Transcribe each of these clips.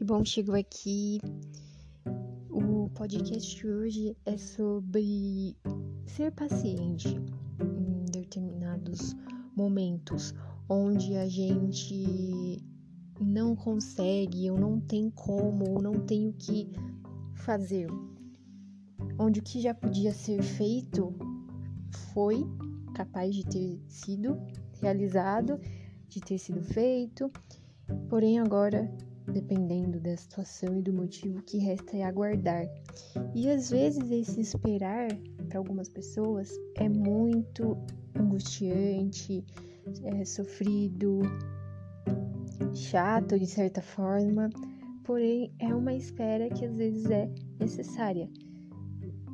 Bom, chegou aqui. O podcast de hoje é sobre ser paciente em determinados momentos onde a gente não consegue, ou não tem como, ou não tem o que fazer. Onde o que já podia ser feito foi capaz de ter sido realizado, de ter sido feito, porém agora dependendo da situação e do motivo, o que resta é aguardar. E às vezes esse esperar para algumas pessoas é muito angustiante, é sofrido, chato de certa forma, porém é uma espera que às vezes é necessária.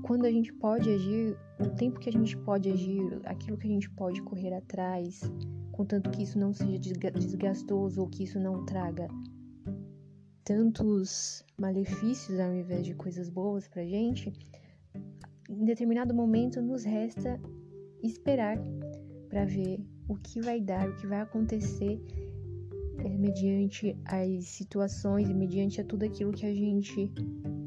Quando a gente pode agir, o tempo que a gente pode agir, aquilo que a gente pode correr atrás, contanto que isso não seja desgastoso ou que isso não traga tantos malefícios ao invés de coisas boas pra gente, em determinado momento nos resta esperar para ver o que vai dar, o que vai acontecer é, mediante as situações e mediante a tudo aquilo que a gente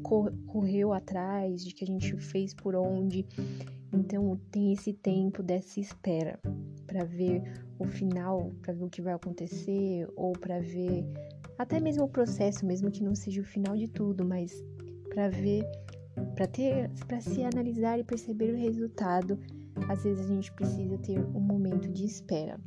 cor correu atrás, de que a gente fez por onde. Então tem esse tempo dessa espera para ver o final, para ver o que vai acontecer ou para ver até mesmo o processo, mesmo que não seja o final de tudo, mas para ver, para ter, para se analisar e perceber o resultado, às vezes a gente precisa ter um momento de espera.